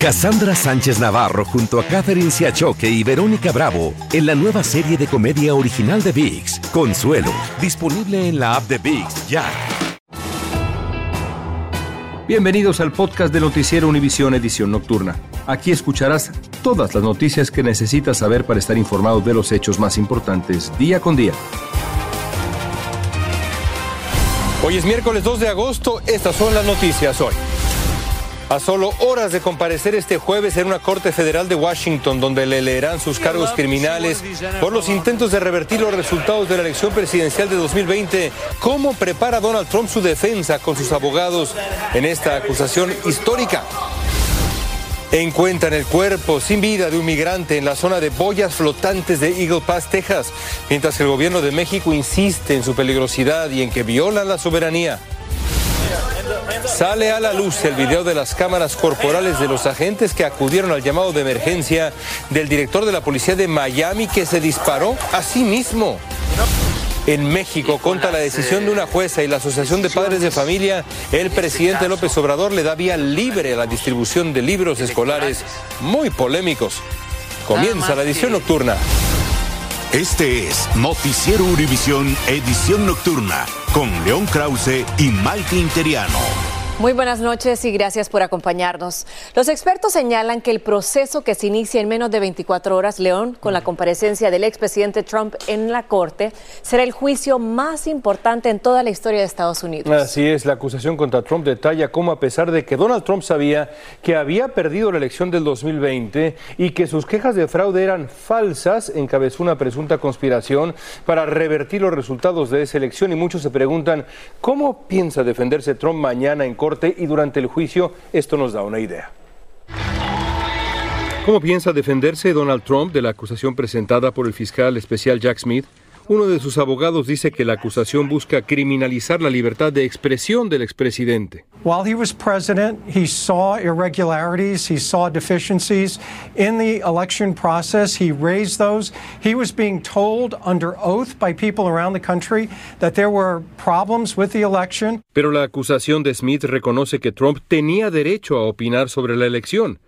Cassandra Sánchez Navarro junto a Catherine Siachoque y Verónica Bravo en la nueva serie de comedia original de VIX, Consuelo, disponible en la app de VIX ya. Bienvenidos al podcast de Noticiero Univisión Edición Nocturna. Aquí escucharás todas las noticias que necesitas saber para estar informado de los hechos más importantes día con día. Hoy es miércoles 2 de agosto, estas son las noticias hoy. A solo horas de comparecer este jueves en una corte federal de Washington, donde le leerán sus cargos criminales por los intentos de revertir los resultados de la elección presidencial de 2020, ¿cómo prepara Donald Trump su defensa con sus abogados en esta acusación histórica? Encuentran el cuerpo sin vida de un migrante en la zona de boyas flotantes de Eagle Pass, Texas, mientras que el gobierno de México insiste en su peligrosidad y en que violan la soberanía. Sale a la luz el video de las cámaras corporales de los agentes que acudieron al llamado de emergencia del director de la policía de Miami que se disparó a sí mismo. En México, contra la decisión de una jueza y la Asociación de Padres de Familia, el presidente López Obrador le da vía libre a la distribución de libros escolares muy polémicos. Comienza la edición nocturna. Este es Noticiero Univisión Edición Nocturna con León Krause y Mike Interiano. Muy buenas noches y gracias por acompañarnos. Los expertos señalan que el proceso que se inicia en menos de 24 horas, León, con la comparecencia del expresidente Trump en la Corte, será el juicio más importante en toda la historia de Estados Unidos. Así es, la acusación contra Trump detalla cómo a pesar de que Donald Trump sabía que había perdido la elección del 2020 y que sus quejas de fraude eran falsas, encabezó una presunta conspiración para revertir los resultados de esa elección y muchos se preguntan cómo piensa defenderse Trump mañana en Corte y durante el juicio esto nos da una idea. ¿Cómo piensa defenderse Donald Trump de la acusación presentada por el fiscal especial Jack Smith? Uno de sus abogados dice que la acusación busca criminalizar la libertad de expresión del expresidente. While he was president, he saw irregularities, he saw deficiencies in the election process. He raised those. He was being told under oath by people around the country that there were problems with the election. Pero la acusación de Smith reconoce que Trump tenía derecho a opinar sobre la elección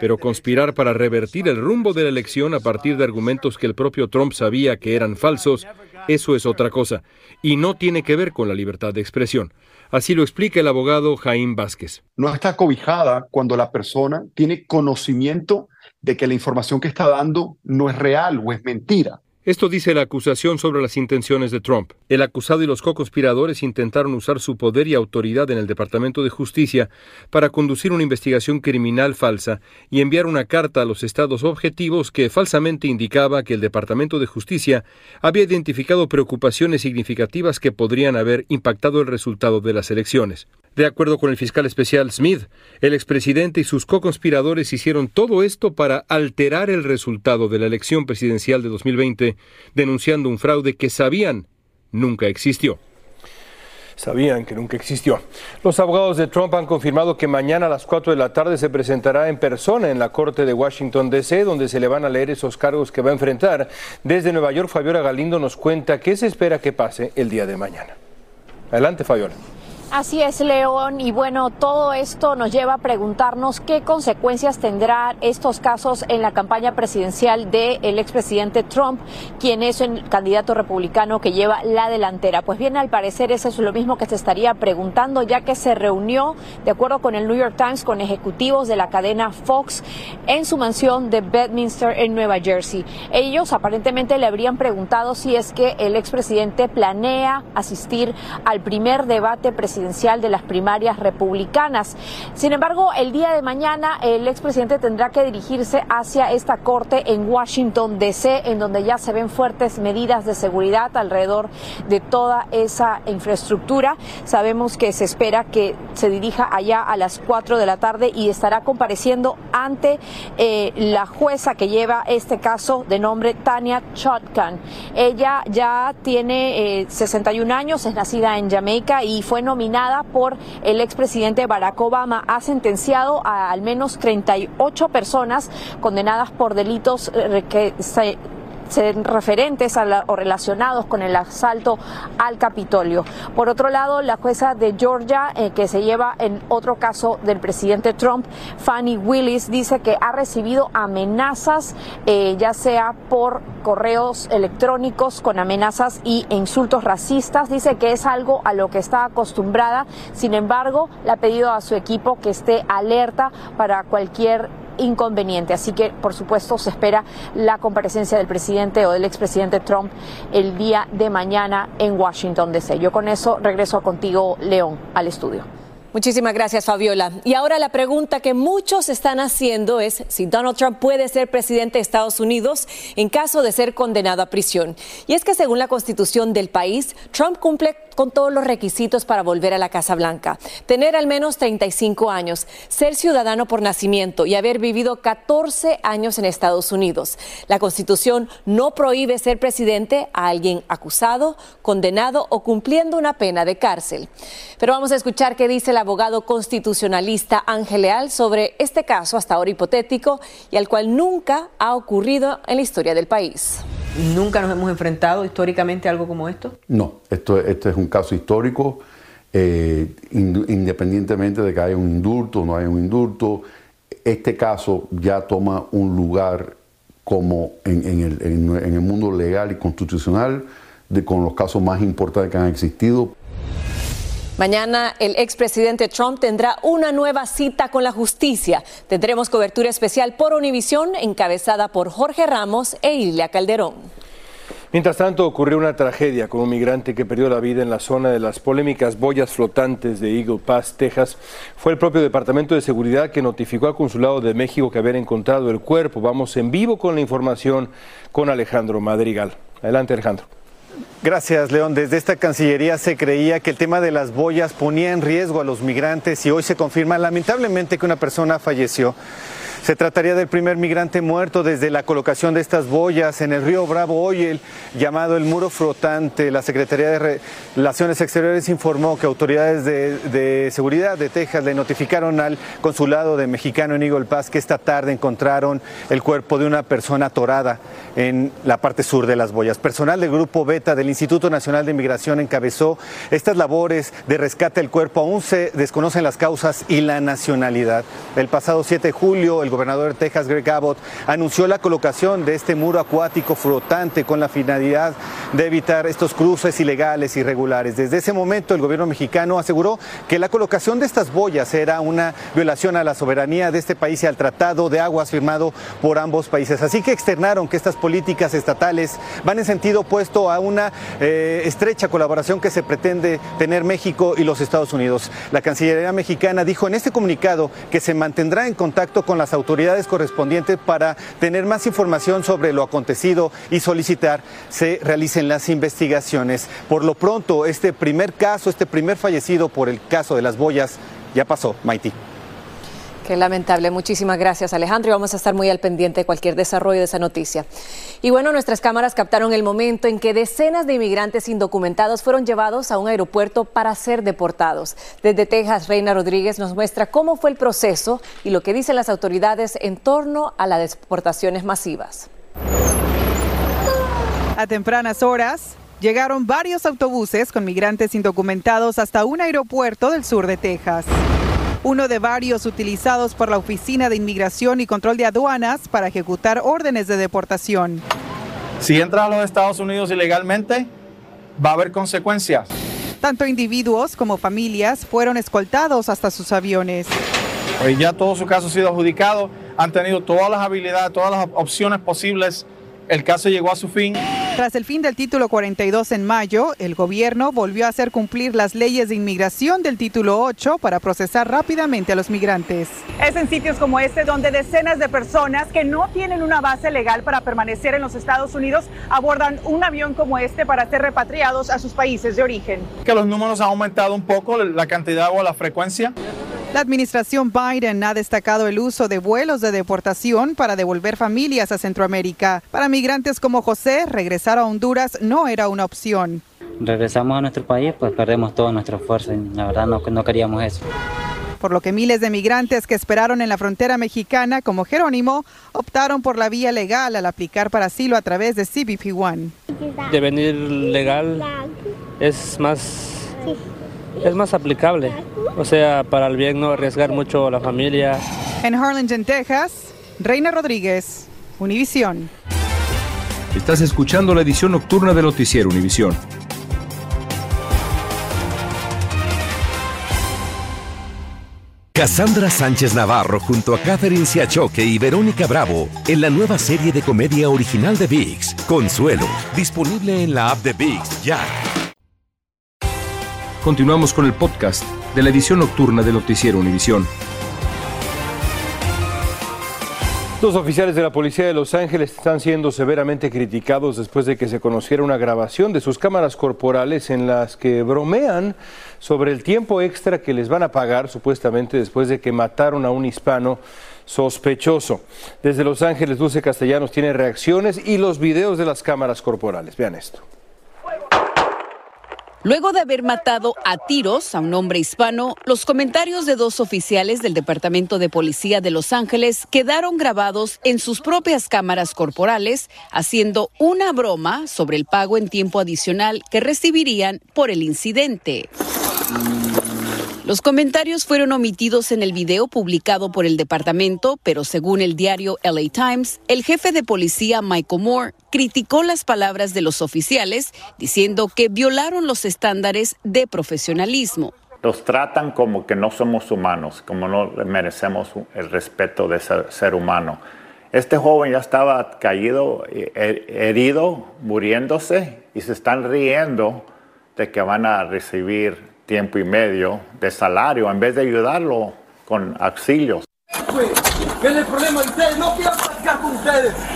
pero conspirar para revertir el rumbo de la elección a partir de argumentos que el propio Trump sabía que eran falsos, eso es otra cosa, y no tiene que ver con la libertad de expresión. Así lo explica el abogado Jaime Vázquez. No está cobijada cuando la persona tiene conocimiento de que la información que está dando no es real o es mentira. Esto dice la acusación sobre las intenciones de Trump. El acusado y los co-conspiradores intentaron usar su poder y autoridad en el Departamento de Justicia para conducir una investigación criminal falsa y enviar una carta a los estados objetivos que falsamente indicaba que el Departamento de Justicia había identificado preocupaciones significativas que podrían haber impactado el resultado de las elecciones. De acuerdo con el fiscal especial Smith, el expresidente y sus co-conspiradores hicieron todo esto para alterar el resultado de la elección presidencial de 2020, denunciando un fraude que sabían nunca existió. Sabían que nunca existió. Los abogados de Trump han confirmado que mañana a las 4 de la tarde se presentará en persona en la Corte de Washington, D.C., donde se le van a leer esos cargos que va a enfrentar. Desde Nueva York, Fabiola Galindo nos cuenta qué se espera que pase el día de mañana. Adelante, Fabiola. Así es, León. Y bueno, todo esto nos lleva a preguntarnos qué consecuencias tendrán estos casos en la campaña presidencial del expresidente Trump, quien es el candidato republicano que lleva la delantera. Pues bien, al parecer eso es lo mismo que se estaría preguntando, ya que se reunió, de acuerdo con el New York Times, con ejecutivos de la cadena Fox en su mansión de Bedminster en Nueva Jersey. Ellos aparentemente le habrían preguntado si es que el expresidente planea asistir al primer debate presidencial presidencial de las primarias republicanas. Sin embargo, el día de mañana el expresidente tendrá que dirigirse hacia esta corte en Washington, D.C., en donde ya se ven fuertes medidas de seguridad alrededor de toda esa infraestructura. Sabemos que se espera que se dirija allá a las 4 de la tarde y estará compareciendo ante eh, la jueza que lleva este caso de nombre Tania Chotkan. Ella ya tiene 61 eh, años, es nacida en Jamaica y fue nominada por el expresidente Barack Obama, ha sentenciado a al menos 38 personas condenadas por delitos eh, que se referentes o relacionados con el asalto al Capitolio. Por otro lado, la jueza de Georgia, eh, que se lleva en otro caso del presidente Trump, Fanny Willis, dice que ha recibido amenazas, eh, ya sea por correos electrónicos con amenazas y insultos racistas. Dice que es algo a lo que está acostumbrada. Sin embargo, le ha pedido a su equipo que esté alerta para cualquier inconveniente. Así que, por supuesto, se espera la comparecencia del presidente o del expresidente Trump el día de mañana en Washington, D.C. Yo con eso regreso contigo, León, al estudio. Muchísimas gracias, Fabiola. Y ahora la pregunta que muchos están haciendo es si Donald Trump puede ser presidente de Estados Unidos en caso de ser condenado a prisión. Y es que según la constitución del país, Trump cumple con todos los requisitos para volver a la Casa Blanca. Tener al menos 35 años, ser ciudadano por nacimiento y haber vivido 14 años en Estados Unidos. La Constitución no prohíbe ser presidente a alguien acusado, condenado o cumpliendo una pena de cárcel. Pero vamos a escuchar qué dice el abogado constitucionalista Ángel Leal sobre este caso hasta ahora hipotético y al cual nunca ha ocurrido en la historia del país. ¿Nunca nos hemos enfrentado históricamente a algo como esto? No, esto, este es un caso histórico, eh, independientemente de que haya un indulto o no haya un indulto, este caso ya toma un lugar como en, el, mundo legal y constitucional de, con los casos más importantes que han existido. Mañana el expresidente Trump tendrá una nueva cita con la justicia. Tendremos cobertura especial por Univisión encabezada por Jorge Ramos e Ilia Calderón. Mientras tanto, ocurrió una tragedia con un migrante que perdió la vida en la zona de las polémicas boyas flotantes de Eagle Pass, Texas. Fue el propio Departamento de Seguridad que notificó al Consulado de México que habían encontrado el cuerpo. Vamos en vivo con la información con Alejandro Madrigal. Adelante, Alejandro. Gracias, León. Desde esta Cancillería se creía que el tema de las boyas ponía en riesgo a los migrantes y hoy se confirma lamentablemente que una persona falleció. Se trataría del primer migrante muerto desde la colocación de estas boyas en el río Bravo hoy el llamado el muro flotante. La Secretaría de Relaciones Exteriores informó que autoridades de, seguridad de Texas le notificaron al consulado de mexicano en Eagle Pass que esta tarde encontraron el cuerpo de una persona atorada en la parte sur de las boyas. Personal del Grupo Beta del Instituto Nacional de Inmigración encabezó estas labores de rescate del cuerpo. Aún se desconocen las causas y la nacionalidad. El pasado 7 de julio, gobernador de Texas, Greg Abbott, anunció la colocación de este muro acuático flotante con la finalidad de evitar estos cruces ilegales irregulares. Desde ese momento, el gobierno mexicano aseguró que la colocación de estas boyas era una violación a la soberanía de este país y al tratado de aguas firmado por ambos países. Así que externaron que estas políticas estatales van en sentido opuesto a una eh, estrecha colaboración que se pretende tener México y los Estados Unidos. La Cancillería mexicana dijo en este comunicado que se mantendrá en contacto con las autoridades correspondientes para tener más información sobre lo acontecido y solicitar se realicen las investigaciones. Por lo pronto, este primer caso, este primer fallecido por el caso de las boyas, ya pasó, Maiti. Qué lamentable. Muchísimas gracias, Alejandro. Y vamos a estar muy al pendiente de cualquier desarrollo de esa noticia. Y bueno, nuestras cámaras captaron el momento en que decenas de inmigrantes indocumentados fueron llevados a un aeropuerto para ser deportados. Desde Texas, Reina Rodríguez nos muestra cómo fue el proceso y lo que dicen las autoridades en torno a las deportaciones masivas. A tempranas horas, llegaron varios autobuses con migrantes indocumentados hasta un aeropuerto del sur de Texas uno de varios utilizados por la Oficina de Inmigración y Control de Aduanas para ejecutar órdenes de deportación. Si entra a los Estados Unidos ilegalmente, va a haber consecuencias. Tanto individuos como familias fueron escoltados hasta sus aviones. Pues ya todo su caso ha sido adjudicado, han tenido todas las habilidades, todas las opciones posibles el caso llegó a su fin. Tras el fin del título 42 en mayo, el gobierno volvió a hacer cumplir las leyes de inmigración del título 8 para procesar rápidamente a los migrantes. Es en sitios como este donde decenas de personas que no tienen una base legal para permanecer en los Estados Unidos abordan un avión como este para ser repatriados a sus países de origen. Que los números han aumentado un poco, la cantidad o la frecuencia. La administración Biden ha destacado el uso de vuelos de deportación para devolver familias a Centroamérica. Para migrantes como José, regresar a Honduras no era una opción. Regresamos a nuestro país, pues perdemos todo nuestro esfuerzo. La verdad no, no queríamos eso. por lo que miles de migrantes que esperaron en la frontera mexicana, como Jerónimo, optaron por la vía legal al aplicar para asilo a través de CBP One. De venir legal es más es más aplicable, o sea, para el bien no arriesgar mucho a la familia. En Harlingen, Texas, Reina Rodríguez, Univisión. Estás escuchando la edición nocturna de Noticiero Univisión. Cassandra Sánchez Navarro junto a Catherine Siachoque y Verónica Bravo en la nueva serie de comedia original de VIX, Consuelo, disponible en la app de VIX ya. Continuamos con el podcast de la edición nocturna de Noticiero Univisión. Dos oficiales de la policía de Los Ángeles están siendo severamente criticados después de que se conociera una grabación de sus cámaras corporales en las que bromean sobre el tiempo extra que les van a pagar supuestamente después de que mataron a un hispano sospechoso. Desde Los Ángeles, Dulce Castellanos tiene reacciones y los videos de las cámaras corporales. Vean esto. Luego de haber matado a tiros a un hombre hispano, los comentarios de dos oficiales del Departamento de Policía de Los Ángeles quedaron grabados en sus propias cámaras corporales, haciendo una broma sobre el pago en tiempo adicional que recibirían por el incidente. Los comentarios fueron omitidos en el video publicado por el departamento, pero según el diario LA Times, el jefe de policía Michael Moore criticó las palabras de los oficiales, diciendo que violaron los estándares de profesionalismo. Los tratan como que no somos humanos, como no merecemos el respeto de ser, ser humano. Este joven ya estaba caído, herido, muriéndose, y se están riendo de que van a recibir tiempo y medio de salario en vez de ayudarlo con auxilios.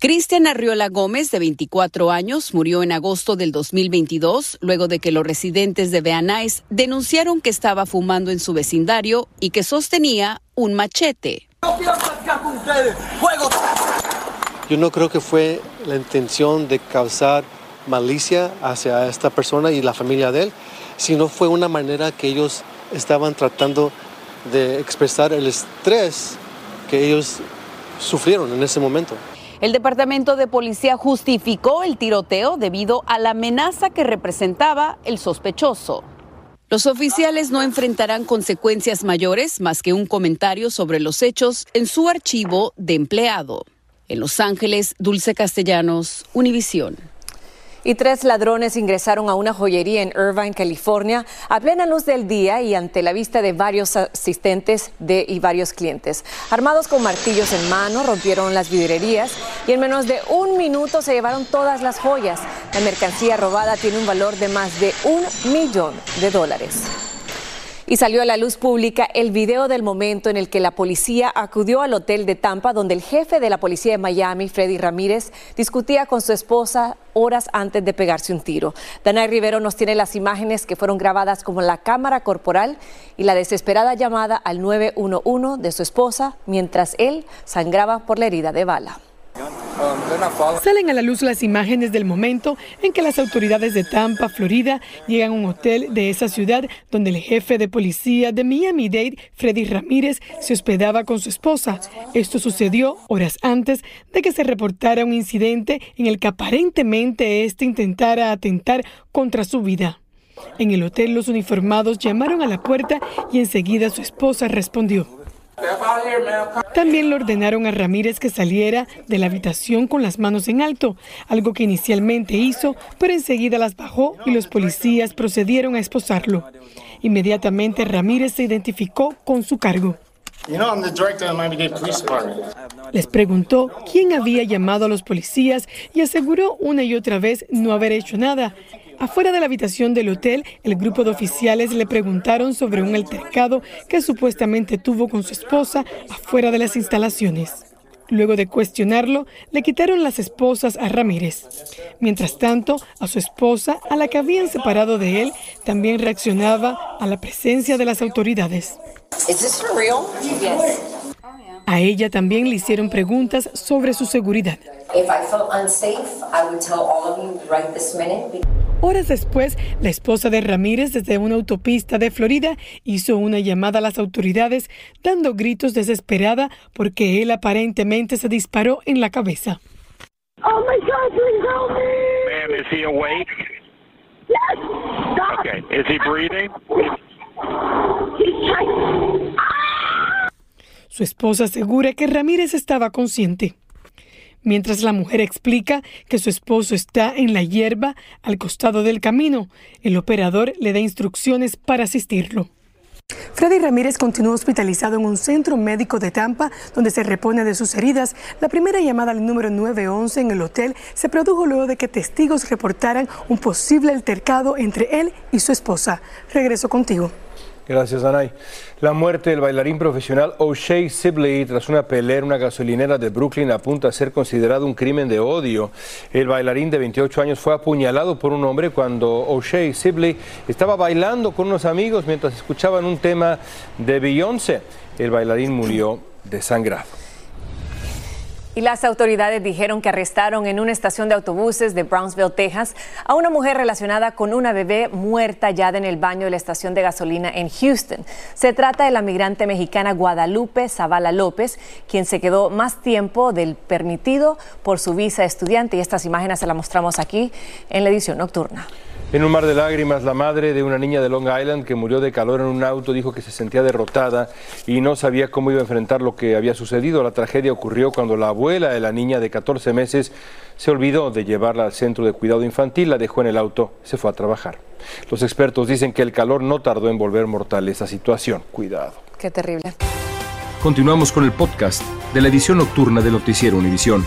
Cristian Arriola Gómez, de 24 años, murió en agosto del 2022 luego de que los residentes de Beanais denunciaron que estaba fumando en su vecindario y que sostenía un machete. Yo no creo que fue la intención de causar malicia hacia esta persona y la familia de él sino fue una manera que ellos estaban tratando de expresar el estrés que ellos sufrieron en ese momento. El Departamento de Policía justificó el tiroteo debido a la amenaza que representaba el sospechoso. Los oficiales no enfrentarán consecuencias mayores más que un comentario sobre los hechos en su archivo de empleado. En Los Ángeles, Dulce Castellanos, Univisión y tres ladrones ingresaron a una joyería en Irvine, California, a plena luz del día y ante la vista de varios asistentes y varios clientes. Armados con martillos en mano, rompieron las vidrierías y en menos de un minuto se llevaron todas las joyas. La mercancía robada tiene un valor de más de un millón de dólares. Y salió a la luz pública el video del momento en el que la policía acudió al hotel de Tampa, donde el jefe de la policía de Miami, Freddy Ramírez, discutía con su esposa horas antes de pegarse un tiro. Danay Rivero nos tiene las imágenes que fueron grabadas como la cámara corporal y la desesperada llamada al 911 de su esposa mientras él sangraba por la herida de bala. Salen a la luz las imágenes del momento en que las autoridades de Tampa, Florida, llegan a un hotel de esa ciudad donde el jefe de policía de Miami-Dade, Freddy Ramírez, se hospedaba con su esposa. Esto sucedió horas antes de que se reportara un incidente en el que aparentemente este intentara atentar contra su vida. En el hotel los uniformados llamaron a la puerta y enseguida su esposa respondió. También le ordenaron a Ramírez que saliera de la habitación con las manos en alto, algo que inicialmente hizo, pero enseguida las bajó y los policías procedieron a esposarlo. Inmediatamente Ramírez se identificó con su cargo. Les preguntó quién había llamado a los policías y aseguró una y otra vez no haber hecho nada. Afuera de la habitación del hotel, el grupo de oficiales le preguntaron sobre un altercado que supuestamente tuvo con su esposa afuera de las instalaciones. Luego de cuestionarlo, le quitaron las esposas a Ramírez. Mientras tanto, a su esposa, a la que habían separado de él, también reaccionaba a la presencia de las autoridades. A ella también le hicieron preguntas sobre su seguridad. Horas después, la esposa de Ramírez desde una autopista de Florida hizo una llamada a las autoridades dando gritos desesperada porque él aparentemente se disparó en la cabeza. Oh my God, please help me. Ma'am, is he awake? Yes. Stop. Okay. Is he breathing? He's trying. Su esposa asegura que Ramírez estaba consciente. Mientras la mujer explica que su esposo está en la hierba al costado del camino, el operador le da instrucciones para asistirlo. Freddy Ramírez continúa hospitalizado en un centro médico de Tampa, donde se repone de sus heridas. La primera llamada al número 911 en el hotel se produjo luego de que testigos reportaran un posible altercado entre él y su esposa. Regreso contigo. Gracias, Anay. La muerte del bailarín profesional O'Shea Sibley tras una pelea en una gasolinera de Brooklyn apunta a ser considerado un crimen de odio. El bailarín de 28 años fue apuñalado por un hombre cuando O'Shea Sibley estaba bailando con unos amigos mientras escuchaban un tema de Beyoncé. El bailarín murió desangrado. Y las autoridades dijeron que arrestaron en una estación de autobuses de Brownsville, Texas, a una mujer relacionada con una bebé muerta hallada en el baño de la estación de gasolina en Houston. Se trata de la migrante mexicana Guadalupe Zavala López, quien se quedó más tiempo del permitido por su visa estudiante. Y estas imágenes se las mostramos aquí en la edición nocturna. En un mar de lágrimas, la madre de una niña de Long Island que murió de calor en un auto dijo que se sentía derrotada y no sabía cómo iba a enfrentar lo que había sucedido. La tragedia ocurrió cuando la abuela de la niña de 14 meses se olvidó de llevarla al centro de cuidado infantil, la dejó en el auto, se fue a trabajar. Los expertos dicen que el calor no tardó en volver mortal esa situación. Cuidado. Qué terrible. Continuamos con el podcast de la edición nocturna de Noticiero Univisión.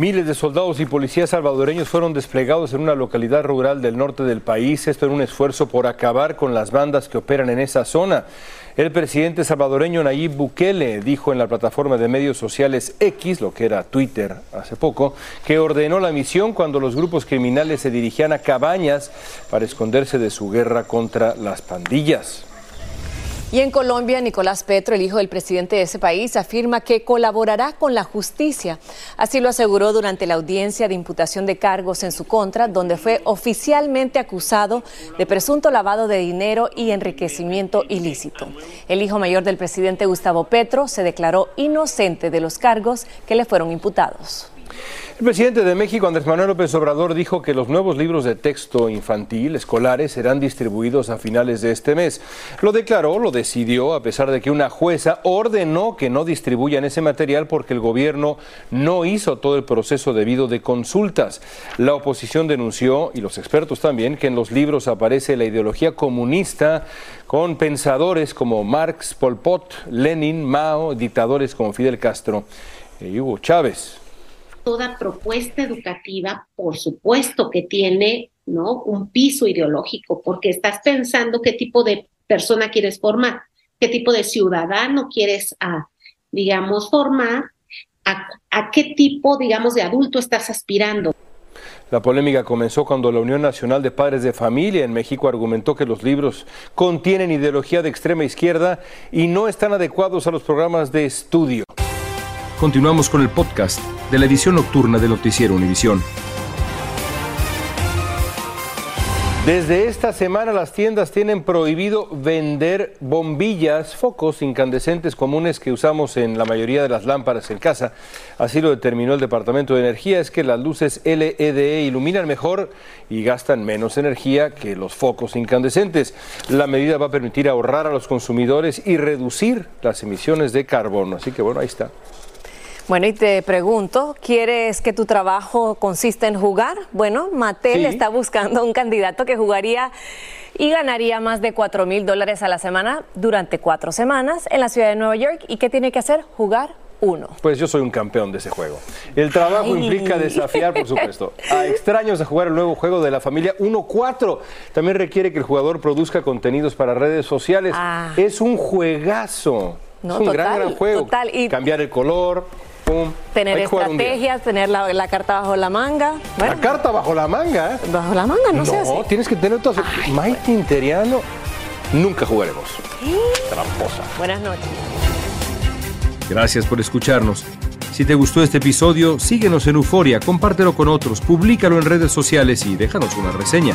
Miles de soldados y policías salvadoreños fueron desplegados en una localidad rural del norte del país, esto en un esfuerzo por acabar con las bandas que operan en esa zona. El presidente salvadoreño Nayib Bukele dijo en la plataforma de medios sociales X, lo que era Twitter hace poco, que ordenó la misión cuando los grupos criminales se dirigían a cabañas para esconderse de su guerra contra las pandillas. Y en Colombia, Nicolás Petro, el hijo del presidente de ese país, afirma que colaborará con la justicia. Así lo aseguró durante la audiencia de imputación de cargos en su contra, donde fue oficialmente acusado de presunto lavado de dinero y enriquecimiento ilícito. El hijo mayor del presidente Gustavo Petro se declaró inocente de los cargos que le fueron imputados. El presidente de México, Andrés Manuel López Obrador, dijo que los nuevos libros de texto infantil escolares serán distribuidos a finales de este mes. Lo declaró, lo decidió, a pesar de que una jueza ordenó que no distribuyan ese material porque el gobierno no hizo todo el proceso debido de consultas. La oposición denunció, y los expertos también, que en los libros aparece la ideología comunista con pensadores como Marx, Pol Pot, Lenin, Mao, dictadores como Fidel Castro y Hugo Chávez toda propuesta educativa, por supuesto que tiene ¿no? un piso ideológico, porque estás pensando qué tipo de persona quieres formar, qué tipo de ciudadano quieres, ah, digamos, formar, a, a qué tipo, digamos, de adulto estás aspirando. La polémica comenzó cuando la Unión Nacional de Padres de Familia en México argumentó que los libros contienen ideología de extrema izquierda y no están adecuados a los programas de estudio. Continuamos con el podcast de la edición nocturna de Noticiero Univisión. Desde esta semana las tiendas tienen prohibido vender bombillas, focos incandescentes comunes que usamos en la mayoría de las lámparas en casa. Así lo determinó el Departamento de Energía, es que las luces LED iluminan mejor y gastan menos energía que los focos incandescentes. La medida va a permitir ahorrar a los consumidores y reducir las emisiones de carbono. Así que bueno, ahí está. Bueno, y te pregunto, ¿quieres que tu trabajo consista en jugar? Bueno, Mattel está buscando un candidato que jugaría y ganaría más de 4 mil dólares a la semana durante cuatro semanas en la ciudad de Nueva York. ¿Y qué tiene que hacer? Jugar uno. Pues yo soy un campeón de ese juego. El trabajo implica desafiar, por supuesto, a extraños a jugar el nuevo juego de la familia 1-4. También requiere que el jugador produzca contenidos para redes sociales. Ah. Es un juegazo. es un gran, gran juego. Y... Cambiar el color, Tener estrategias, tener la, carta bajo la manga. la carta bajo la manga, ¿eh? Bajo la manga, no, sé. No, tienes que tener todo. Mike Interiano, nunca jugaremos. Tramposa. Buenas noches. Gracias por escucharnos. Si te gustó este episodio, síguenos en Euforia, compártelo con otros, públicalo en redes sociales y déjanos una reseña.